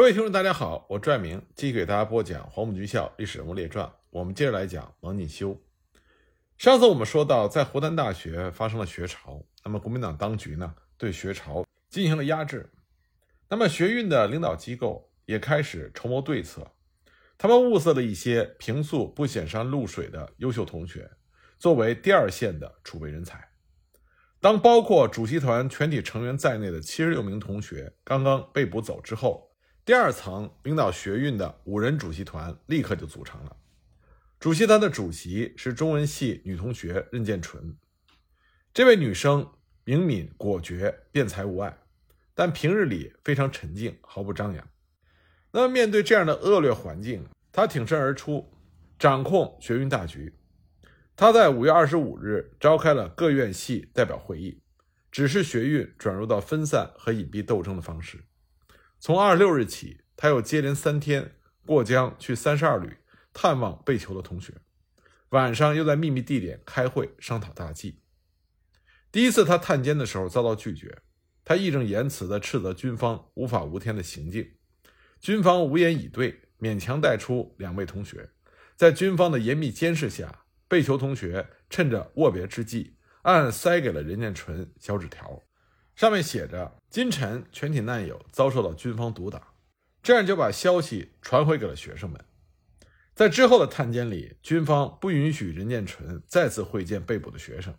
各位听众，大家好，我拽明继续给大家播讲《黄埔军校历史人物列传》。我们接着来讲王进修。上次我们说到，在湖南大学发生了学潮，那么国民党当局呢对学潮进行了压制，那么学运的领导机构也开始筹谋对策。他们物色了一些平素不显山露水的优秀同学，作为第二线的储备人才。当包括主席团全体成员在内的七十六名同学刚刚被捕走之后，第二层领导学运的五人主席团立刻就组成了。主席团的主席是中文系女同学任建纯。这位女生明敏果决，辩才无碍，但平日里非常沉静，毫不张扬。那么面对这样的恶劣环境，她挺身而出，掌控学运大局。她在五月二十五日召开了各院系代表会议，指示学运转入到分散和隐蔽斗争的方式。从二十六日起，他又接连三天过江去三十二旅探望被囚的同学，晚上又在秘密地点开会商讨大计。第一次他探监的时候遭到拒绝，他义正言辞地斥责军方无法无天的行径，军方无言以对，勉强带出两位同学。在军方的严密监视下，被囚同学趁着握别之际，暗暗塞给了任建纯小纸条。上面写着：“今晨全体难友遭受到军方毒打。”这样就把消息传回给了学生们。在之后的探监里，军方不允许任建纯再次会见被捕的学生。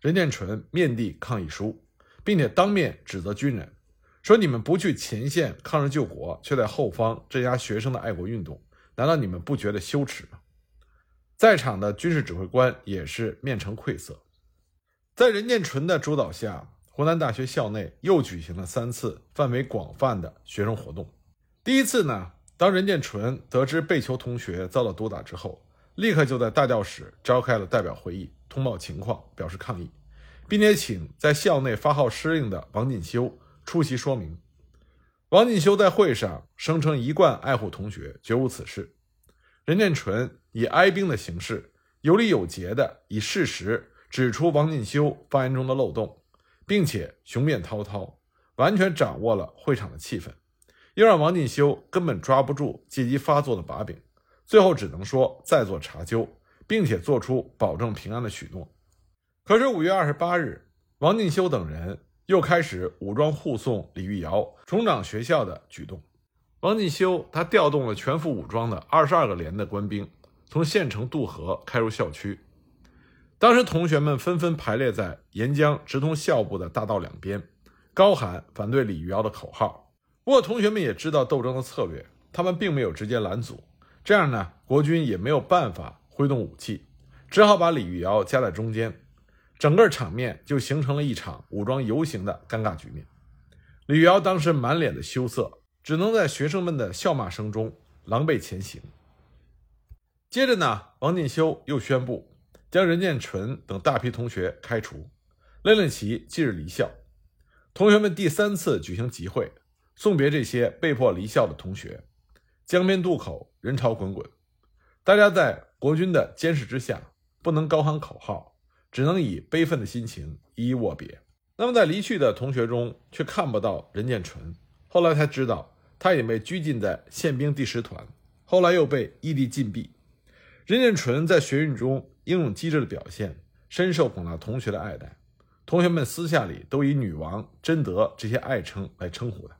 任建纯面递抗议书，并且当面指责军人，说：“你们不去前线抗日救国，却在后方镇压学生的爱国运动，难道你们不觉得羞耻吗？”在场的军事指挥官也是面呈愧色。在任建纯的主导下。湖南大学校内又举行了三次范围广泛的学生活动。第一次呢，当任建纯得知被囚同学遭到毒打之后，立刻就在大教室召开了代表会议，通报情况，表示抗议，并且请在校内发号施令的王锦修出席说明。王锦修在会上声称一贯爱护同学，绝无此事。任建纯以哀兵的形式，有理有节地以事实指出王锦修发言中的漏洞。并且雄辩滔滔，完全掌握了会场的气氛，又让王进修根本抓不住借机发作的把柄，最后只能说再做查究，并且做出保证平安的许诺。可是五月二十八日，王进修等人又开始武装护送李玉瑶重掌学校的举动。王进修他调动了全副武装的二十二个连的官兵，从县城渡河开入校区。当时，同学们纷纷排列在沿江直通校部的大道两边，高喊反对李玉瑶的口号。不过，同学们也知道斗争的策略，他们并没有直接拦阻。这样呢，国军也没有办法挥动武器，只好把李玉瑶夹在中间，整个场面就形成了一场武装游行的尴尬局面。李玉瑶当时满脸的羞涩，只能在学生们的笑骂声中狼狈前行。接着呢，王进修又宣布。将任建纯等大批同学开除，勒令其即日离校。同学们第三次举行集会，送别这些被迫离校的同学。江边渡口，人潮滚滚，大家在国军的监视之下，不能高喊口号，只能以悲愤的心情一一握别。那么，在离去的同学中，却看不到任建纯。后来才知道，他已被拘禁在宪兵第十团，后来又被异地禁闭。任建纯在学运中。英勇机智的表现深受广大同学的爱戴，同学们私下里都以“女王”“贞德”这些爱称来称呼他。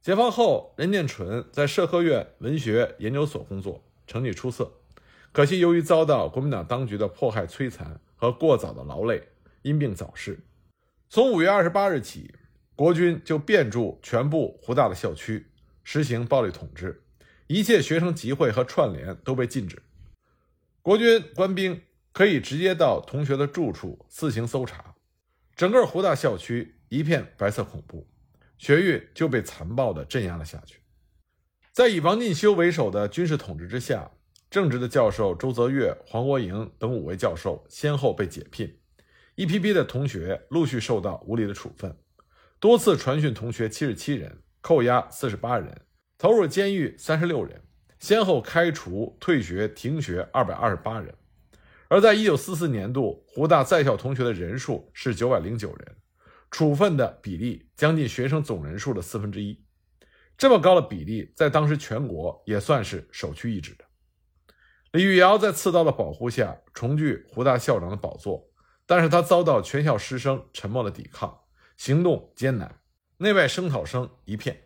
解放后，任建纯在社科院文学研究所工作，成绩出色。可惜由于遭到国民党当局的迫害摧残和过早的劳累，因病早逝。从五月二十八日起，国军就遍驻全部湖大的校区，实行暴力统治，一切学生集会和串联都被禁止。国军官兵。可以直接到同学的住处自行搜查，整个湖大校区一片白色恐怖，学运就被残暴地镇压了下去。在以王进修为首的军事统治之下，正直的教授周泽岳、黄国营等五位教授先后被解聘，一批批的同学陆续受到无理的处分，多次传讯同学七十七人，扣押四十八人，投入监狱三十六人，先后开除、退学、停学二百二十八人。而在一九四四年度，湖大在校同学的人数是九百零九人，处分的比例将近学生总人数的四分之一。这么高的比例，在当时全国也算是首屈一指的。李玉瑶在刺刀的保护下重聚湖大校长的宝座，但是他遭到全校师生沉默的抵抗，行动艰难，内外声讨声一片，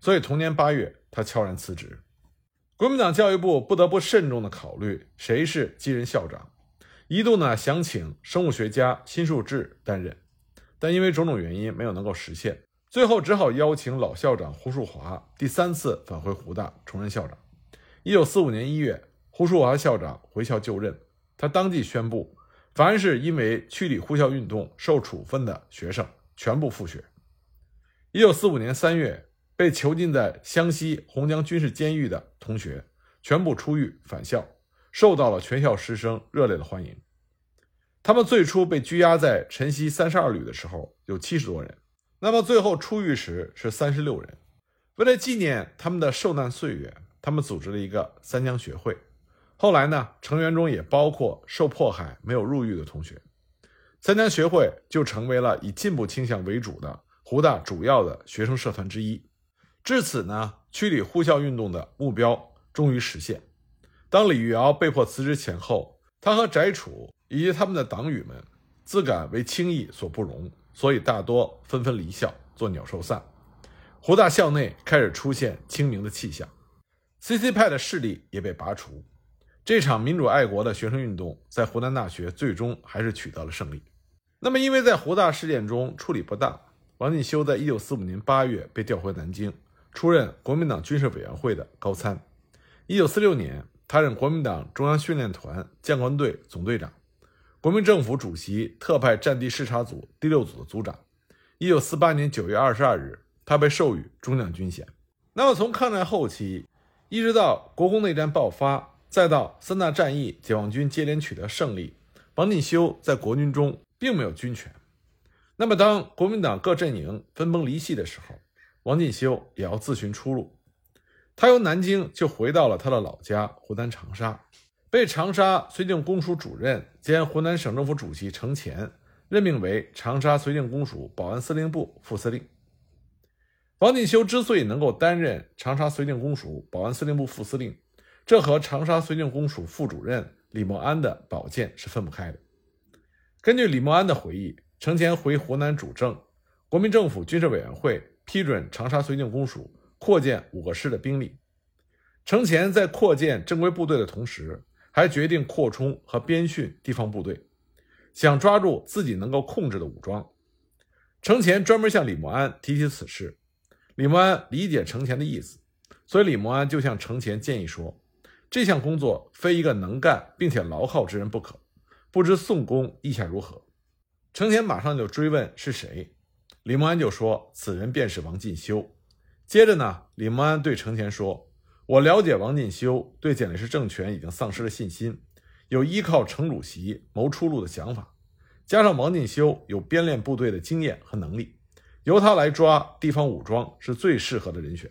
所以同年八月，他悄然辞职。国民党教育部不得不慎重的考虑谁是继任校长，一度呢想请生物学家辛树志担任，但因为种种原因没有能够实现。最后只好邀请老校长胡树华第三次返回湖大重任校长。一九四五年一月，胡树华校长回校就任，他当即宣布，凡是因为区里护校运动受处分的学生全部复学。一九四五年三月，被囚禁在湘西洪江军事监狱的同学全部出狱返校，受到了全校师生热烈的欢迎。他们最初被拘押在晨曦三十二旅的时候，有七十多人。那么最后出狱时是三十六人。为了纪念他们的受难岁月，他们组织了一个三江学会。后来呢，成员中也包括受迫害没有入狱的同学。三江学会就成为了以进步倾向为主的湖大主要的学生社团之一。至此呢，区里护校运动的目标终于实现。当李玉瑶被迫辞职前后，他和翟楚以及他们的党羽们自感为轻易所不容。所以大多纷纷离校做鸟兽散，湖大校内开始出现清明的气象，CC 派的势力也被拔除。这场民主爱国的学生运动在湖南大学最终还是取得了胜利。那么，因为在湖大事件中处理不当，王进修在1945年8月被调回南京，出任国民党军事委员会的高参。1946年，他任国民党中央训练团将官队总队长。国民政府主席特派战地视察组第六组的组长。一九四八年九月二十二日，他被授予中将军衔。那么，从抗战后期一直到国共内战爆发，再到三大战役解放军接连取得胜利，王进修在国军中并没有军权。那么，当国民党各阵营分崩离析的时候，王进修也要自寻出路。他由南京就回到了他的老家湖南长沙。被长沙绥靖公署主任兼湖南省政府主席程潜任命为长沙绥靖公署保安司令部副司令。王进修之所以能够担任长沙绥靖公署保安司令部副司令，这和长沙绥靖公署副主任李默安的保荐是分不开的。根据李默安的回忆，程潜回湖南主政，国民政府军事委员会批准长沙绥靖公署扩建五个师的兵力。程潜在扩建正规部队的同时，还决定扩充和编训地方部队，想抓住自己能够控制的武装。程潜专门向李默安提起此事，李默安理解程潜的意思，所以李默安就向程潜建议说：“这项工作非一个能干并且牢靠之人不可，不知宋公意下如何？”程潜马上就追问是谁，李默安就说：“此人便是王进修。”接着呢，李默安对程潜说。我了解王进修对蒋介石政权已经丧失了信心，有依靠程主席谋出路的想法，加上王进修有编练部队的经验和能力，由他来抓地方武装是最适合的人选。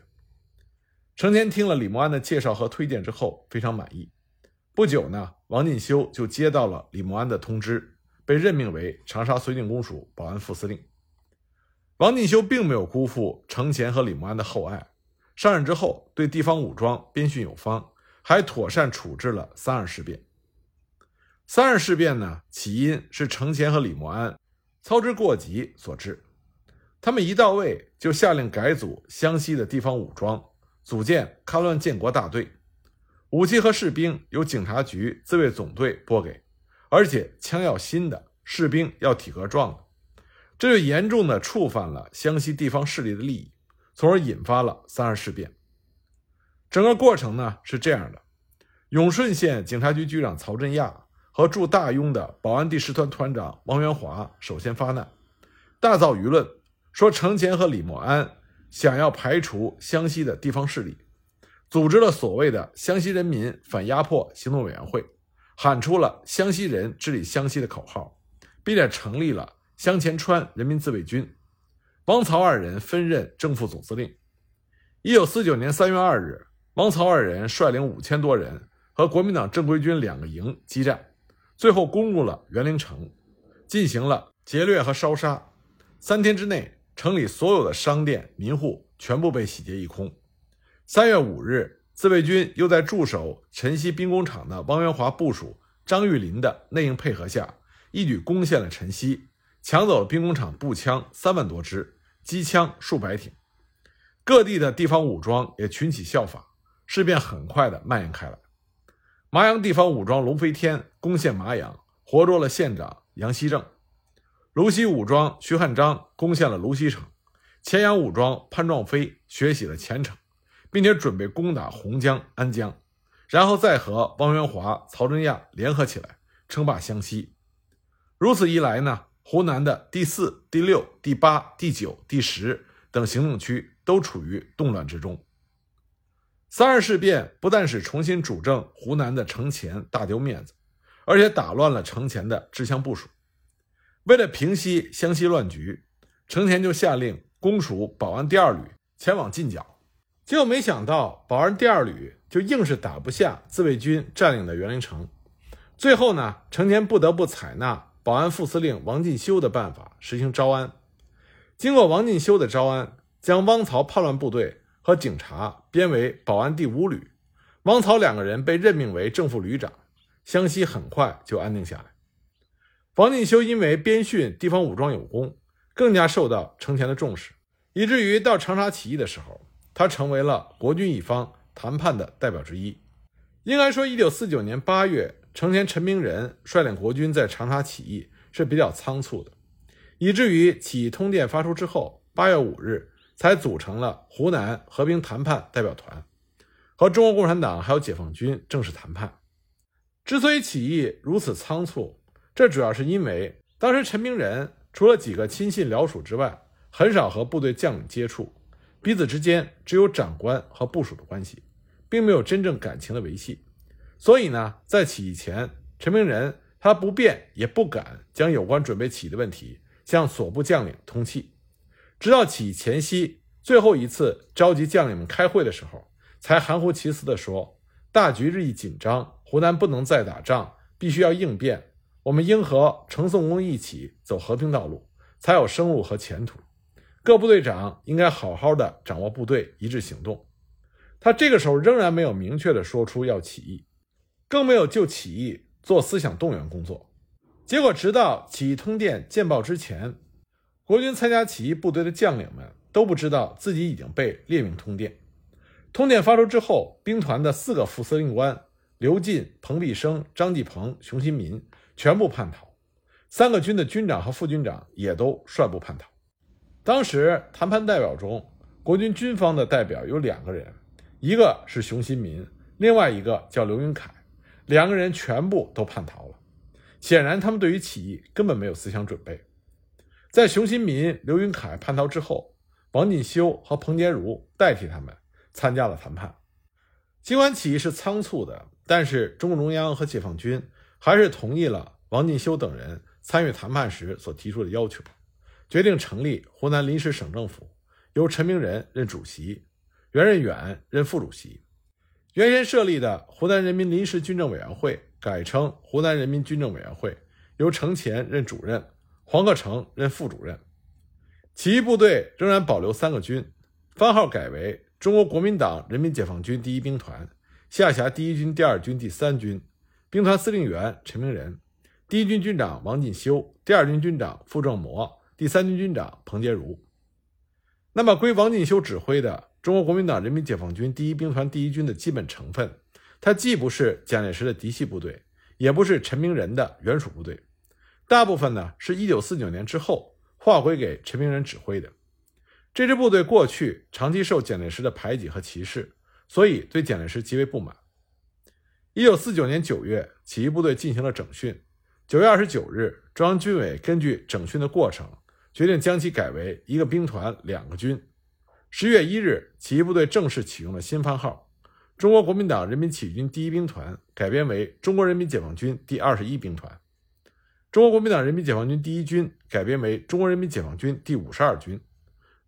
程潜听了李默安的介绍和推荐之后，非常满意。不久呢，王进修就接到了李默安的通知，被任命为长沙绥靖公署保安副司令。王进修并没有辜负程潜和李默安的厚爱。上任之后，对地方武装编训有方，还妥善处置了三二事变。三二事变呢，起因是程潜和李默安操之过急所致。他们一到位就下令改组湘西的地方武装，组建戡乱建国大队，武器和士兵由警察局自卫总队拨给，而且枪要新的，士兵要体格壮的，这就严重的触犯了湘西地方势力的利益。从而引发了三二事变。整个过程呢是这样的：永顺县警察局局长曹振亚和驻大庸的保安第十团团长王元华首先发难，大造舆论，说程潜和李默安想要排除湘西的地方势力，组织了所谓的湘西人民反压迫行动委员会，喊出了“湘西人治理湘西”的口号，并且成立了湘前川人民自卫军。王曹二人分任正副总司令。一九四九年三月二日，王曹二人率领五千多人和国民党正规军两个营激战，最后攻入了沅陵城，进行了劫掠和烧杀。三天之内，城里所有的商店、民户全部被洗劫一空，三月五日，自卫军又在驻守陈溪兵工厂的汪元华部署张玉林的内应配合下，一举攻陷了陈溪，抢走了兵工厂步枪三万多支，机枪数百挺。各地的地方武装也群起效仿，事变很快的蔓延开来。麻阳地方武装龙飞天攻陷麻阳，活捉了县长杨希正；泸溪武装徐汉章攻陷了泸溪城；乾阳武装潘壮飞血洗了前城。并且准备攻打洪江、安江，然后再和汪元华、曹真亚联合起来称霸湘西。如此一来呢，湖南的第四、第六、第八、第九、第十等行政区都处于动乱之中。三二事变不但使重新主政湖南的程潜大丢面子，而且打乱了程潜的治乡部署。为了平息湘西乱局，程潜就下令攻署保安第二旅前往进剿。结果没想到，保安第二旅就硬是打不下自卫军占领的园林城。最后呢，程潜不得不采纳保安副司令王进修的办法，实行招安。经过王进修的招安，将汪曹叛乱部队和警察编为保安第五旅，汪曹两个人被任命为正副旅长。湘西很快就安定下来。王进修因为编训地方武装有功，更加受到程潜的重视，以至于到长沙起义的时候。他成为了国军一方谈判的代表之一。应该说，一九四九年八月，程潜、陈明仁率领国军在长沙起义是比较仓促的，以至于起义通电发出之后，八月五日才组成了湖南和平谈判代表团，和中国共产党还有解放军正式谈判。之所以起义如此仓促，这主要是因为当时陈明仁除了几个亲信僚属之外，很少和部队将领接触。彼此之间只有长官和部属的关系，并没有真正感情的维系。所以呢，在起义前，陈明仁他不便也不敢将有关准备起义的问题向所部将领通气。直到起义前夕，最后一次召集将领们开会的时候，才含糊其辞地说：“大局日益紧张，湖南不能再打仗，必须要应变。我们应和程颂公一起走和平道路，才有生路和前途。”各部队长应该好好的掌握部队，一致行动。他这个时候仍然没有明确的说出要起义，更没有就起义做思想动员工作。结果，直到起义通电见报之前，国军参加起义部队的将领们都不知道自己已经被列明通电。通电发出之后，兵团的四个副司令官刘进、彭必生、张继鹏、熊新民全部叛逃，三个军的军长和副军长也都率部叛逃。当时谈判代表中，国军军方的代表有两个人，一个是熊新民，另外一个叫刘云凯，两个人全部都叛逃了。显然，他们对于起义根本没有思想准备。在熊新民、刘云凯叛逃之后，王进修和彭杰如代替他们参加了谈判。尽管起义是仓促的，但是中共中央和解放军还是同意了王进修等人参与谈判时所提出的要求。决定成立湖南临时省政府，由陈明仁任主席，袁任远任副主席。原先设立的湖南人民临时军政委员会改称湖南人民军政委员会，由程潜任主任，黄克诚任副主任。起义部队仍然保留三个军，番号改为中国国民党人民解放军第一兵团，下辖第一军、第二军、第三军，兵团司令员陈明仁，第一军军长王进修，第二军军长傅正模。第三军军长彭杰如，那么归王进修指挥的中国国民党人民解放军第一兵团第一军的基本成分，它既不是蒋介石的嫡系部队，也不是陈明仁的原属部队，大部分呢是一九四九年之后划归给陈明仁指挥的。这支部队过去长期受蒋介石的排挤和歧视，所以对蒋介石极为不满。一九四九年九月，起义部队进行了整训。九月二十九日，中央军委根据整训的过程。决定将其改为一个兵团两个军。十月一日，起义部队正式启用了新番号，中国国民党人民起义军第一兵团改编为中国人民解放军第二十一兵团，中国国民党人民解放军第一军改编为中国人民解放军第五十二军。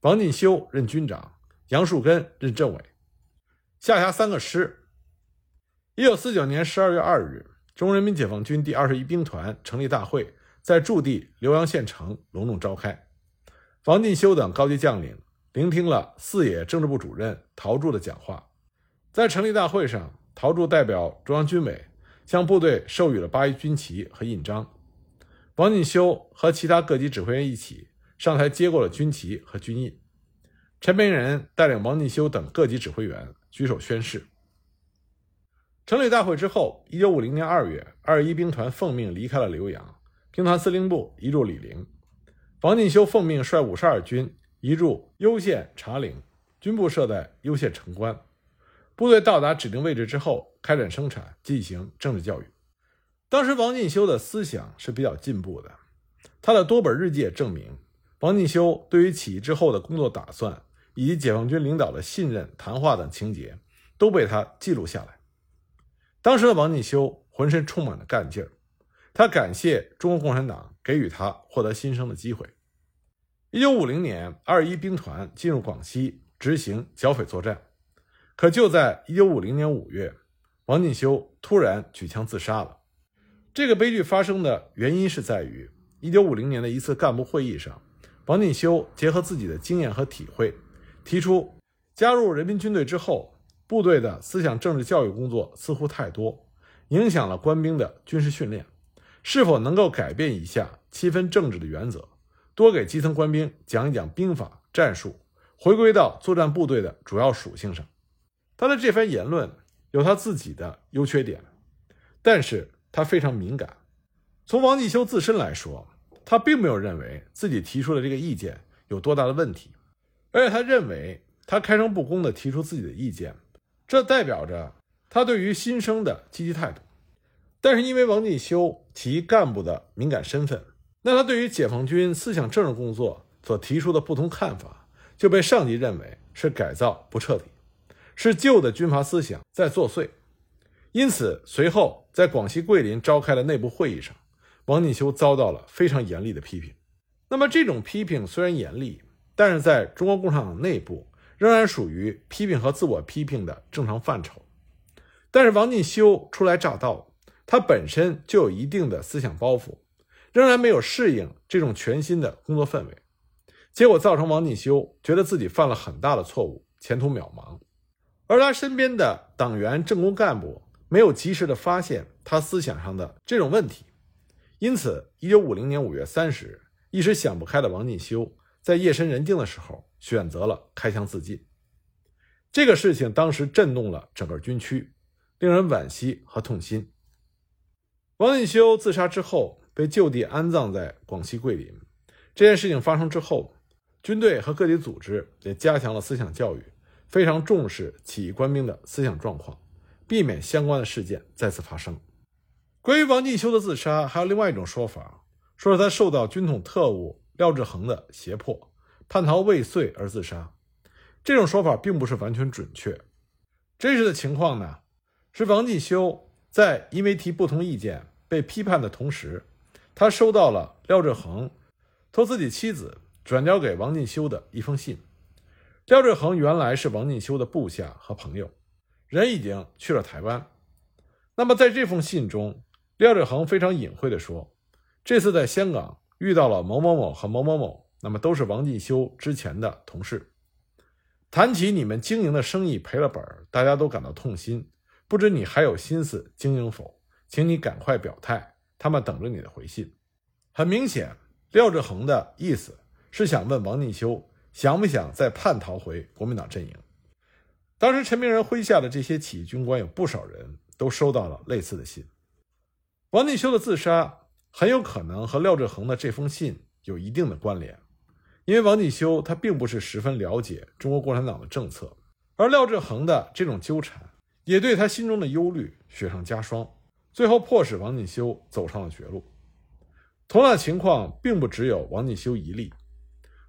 王进修任军长，杨树根任政委，下辖三个师。一九四九年十二月二日，中国人民解放军第二十一兵团成立大会。在驻地浏阳县城隆重召开，王进修等高级将领聆听了四野政治部主任陶铸的讲话。在成立大会上，陶铸代表中央军委向部队授予了八一军旗和印章。王进修和其他各级指挥员一起上台接过了军旗和军印。陈明仁带领王进修等各级指挥员举手宣誓。成立大会之后，一九五零年二月，二一兵团奉命离开了浏阳，兵团司令部移驻醴陵。王进修奉命率五十二军移驻攸县茶陵，军部设在攸县城关。部队到达指定位置之后，开展生产，进行政治教育。当时王进修的思想是比较进步的，他的多本日记也证明，王进修对于起义之后的工作打算以及解放军领导的信任、谈话等情节都被他记录下来。当时的王进修浑身充满了干劲儿，他感谢中国共产党给予他获得新生的机会。一九五零年，二一兵团进入广西执行剿匪作战，可就在一九五零年五月，王进修突然举枪自杀了。这个悲剧发生的原因是在于1950年的一次干部会议上，王进修结合自己的经验和体会，提出加入人民军队之后，部队的思想政治教育工作似乎太多，影响了官兵的军事训练，是否能够改变一下七分政治的原则，多给基层官兵讲一讲兵法战术，回归到作战部队的主要属性上。他的这番言论有他自己的优缺点，但是。他非常敏感。从王进修自身来说，他并没有认为自己提出的这个意见有多大的问题，而且他认为他开诚布公地提出自己的意见，这代表着他对于新生的积极态度。但是因为王进修其干部的敏感身份，那他对于解放军思想政治工作所提出的不同看法，就被上级认为是改造不彻底，是旧的军阀思想在作祟。因此，随后在广西桂林召开的内部会议上，王进修遭到了非常严厉的批评。那么，这种批评虽然严厉，但是在中国共产党内部仍然属于批评和自我批评的正常范畴。但是，王进修初来乍到，他本身就有一定的思想包袱，仍然没有适应这种全新的工作氛围，结果造成王进修觉得自己犯了很大的错误，前途渺茫。而他身边的党员、政工干部。没有及时的发现他思想上的这种问题，因此，一九五零年五月三十日，一时想不开的王进修在夜深人静的时候选择了开枪自尽。这个事情当时震动了整个军区，令人惋惜和痛心。王进修自杀之后被就地安葬在广西桂林。这件事情发生之后，军队和各级组织也加强了思想教育，非常重视起义官兵的思想状况。避免相关的事件再次发生。关于王进修的自杀，还有另外一种说法，说是他受到军统特务廖志恒的胁迫，叛逃未遂而自杀。这种说法并不是完全准确。真实的情况呢，是王进修在因为提不同意见被批判的同时，他收到了廖志恒托自己妻子转交给王进修的一封信。廖志恒原来是王进修的部下和朋友。人已经去了台湾，那么在这封信中，廖志恒非常隐晦地说，这次在香港遇到了某某某和某某某，那么都是王进修之前的同事。谈起你们经营的生意赔了本大家都感到痛心，不知你还有心思经营否？请你赶快表态，他们等着你的回信。很明显，廖志恒的意思是想问王进修想不想再叛逃回国民党阵营。当时陈明仁麾下的这些起义军官有不少人都收到了类似的信。王进修的自杀很有可能和廖志恒的这封信有一定的关联，因为王进修他并不是十分了解中国共产党的政策，而廖志恒的这种纠缠也对他心中的忧虑雪上加霜，最后迫使王进修走上了绝路。同样情况并不只有王进修一例，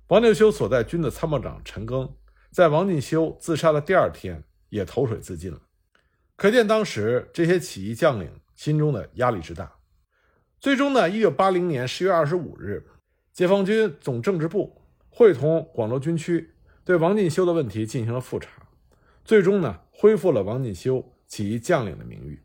王进修所在军的参谋长陈赓。在王进修自杀的第二天，也投水自尽了。可见当时这些起义将领心中的压力之大。最终呢，一九八零年十月二十五日，解放军总政治部会同广州军区对王进修的问题进行了复查，最终呢，恢复了王进修起义将领的名誉。